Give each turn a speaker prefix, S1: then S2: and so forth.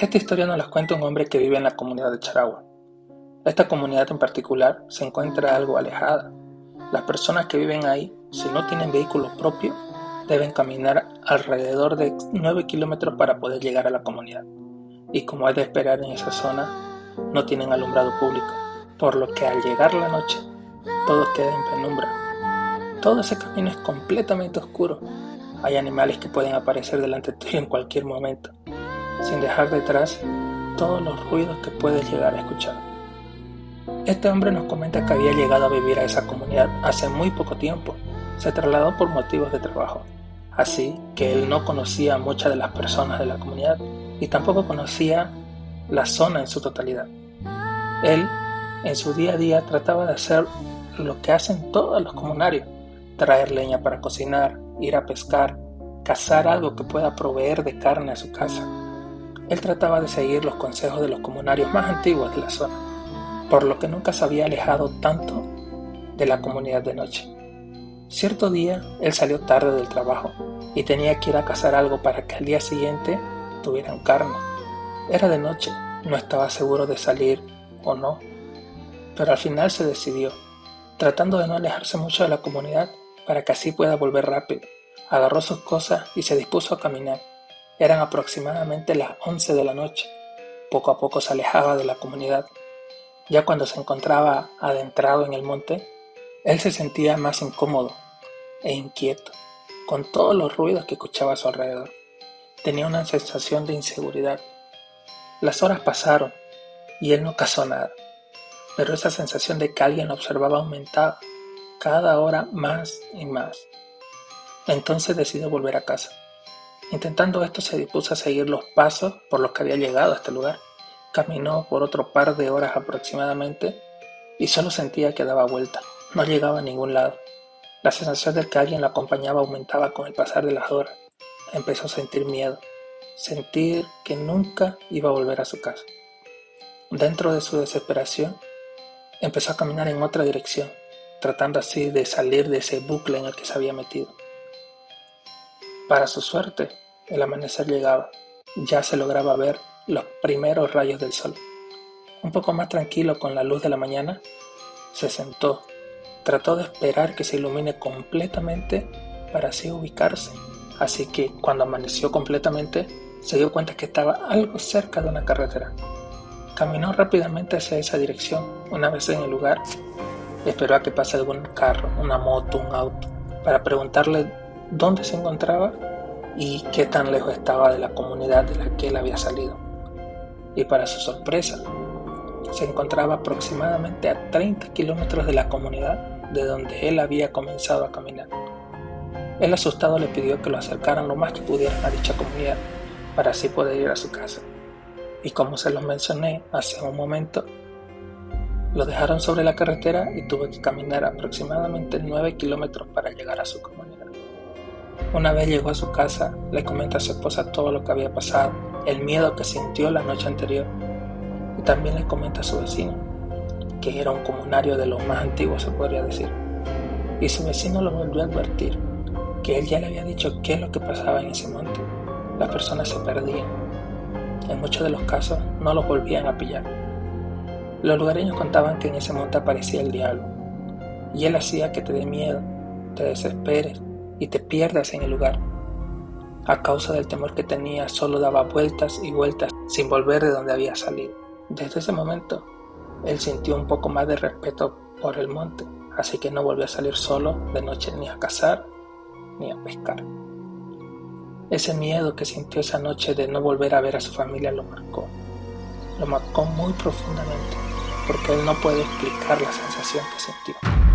S1: Esta historia nos la cuenta un hombre que vive en la comunidad de Charagua. Esta comunidad en particular se encuentra algo alejada. Las personas que viven ahí, si no tienen vehículo propio, deben caminar alrededor de 9 kilómetros para poder llegar a la comunidad. Y como es de esperar en esa zona, no tienen alumbrado público, por lo que al llegar la noche, todo queda en penumbra. Todo ese camino es completamente oscuro. Hay animales que pueden aparecer delante tuyo en cualquier momento sin dejar detrás todos los ruidos que puedes llegar a escuchar. Este hombre nos comenta que había llegado a vivir a esa comunidad hace muy poco tiempo. Se trasladó por motivos de trabajo, así que él no conocía a muchas de las personas de la comunidad y tampoco conocía la zona en su totalidad. Él, en su día a día, trataba de hacer lo que hacen todos los comunarios, traer leña para cocinar, ir a pescar, cazar algo que pueda proveer de carne a su casa él trataba de seguir los consejos de los comunarios más antiguos de la zona, por lo que nunca se había alejado tanto de la comunidad de noche. Cierto día él salió tarde del trabajo y tenía que ir a cazar algo para que al día siguiente tuvieran carne. Era de noche, no estaba seguro de salir o no, pero al final se decidió, tratando de no alejarse mucho de la comunidad para que así pueda volver rápido. Agarró sus cosas y se dispuso a caminar. Eran aproximadamente las 11 de la noche. Poco a poco se alejaba de la comunidad. Ya cuando se encontraba adentrado en el monte, él se sentía más incómodo e inquieto, con todos los ruidos que escuchaba a su alrededor. Tenía una sensación de inseguridad. Las horas pasaron y él no cazó nada, pero esa sensación de que alguien lo observaba aumentaba cada hora más y más. Entonces decidió volver a casa. Intentando esto se dispuso a seguir los pasos por los que había llegado a este lugar. Caminó por otro par de horas aproximadamente y solo sentía que daba vuelta. No llegaba a ningún lado. La sensación de que alguien lo acompañaba aumentaba con el pasar de las horas. Empezó a sentir miedo, sentir que nunca iba a volver a su casa. Dentro de su desesperación, empezó a caminar en otra dirección, tratando así de salir de ese bucle en el que se había metido. Para su suerte, el amanecer llegaba. Ya se lograba ver los primeros rayos del sol. Un poco más tranquilo con la luz de la mañana, se sentó. Trató de esperar que se ilumine completamente para así ubicarse. Así que cuando amaneció completamente, se dio cuenta que estaba algo cerca de una carretera. Caminó rápidamente hacia esa dirección. Una vez en el lugar, esperó a que pase algún carro, una moto, un auto, para preguntarle dónde se encontraba y qué tan lejos estaba de la comunidad de la que él había salido. Y para su sorpresa, se encontraba aproximadamente a 30 kilómetros de la comunidad de donde él había comenzado a caminar. El asustado le pidió que lo acercaran lo más que pudieran a dicha comunidad para así poder ir a su casa. Y como se los mencioné hace un momento, lo dejaron sobre la carretera y tuvo que caminar aproximadamente 9 kilómetros para llegar a su comunidad. Una vez llegó a su casa, le comenta a su esposa todo lo que había pasado, el miedo que sintió la noche anterior, y también le comenta a su vecino, que era un comunario de los más antiguos, se podría decir. Y su vecino lo volvió a advertir, que él ya le había dicho qué es lo que pasaba en ese monte. Las personas se perdían. En muchos de los casos no los volvían a pillar. Los lugareños contaban que en ese monte aparecía el diablo, y él hacía que te dé miedo, te desesperes y te pierdas en el lugar. A causa del temor que tenía, solo daba vueltas y vueltas sin volver de donde había salido. Desde ese momento, él sintió un poco más de respeto por el monte, así que no volvió a salir solo de noche ni a cazar ni a pescar. Ese miedo que sintió esa noche de no volver a ver a su familia lo marcó. Lo marcó muy profundamente, porque él no puede explicar la sensación que sintió.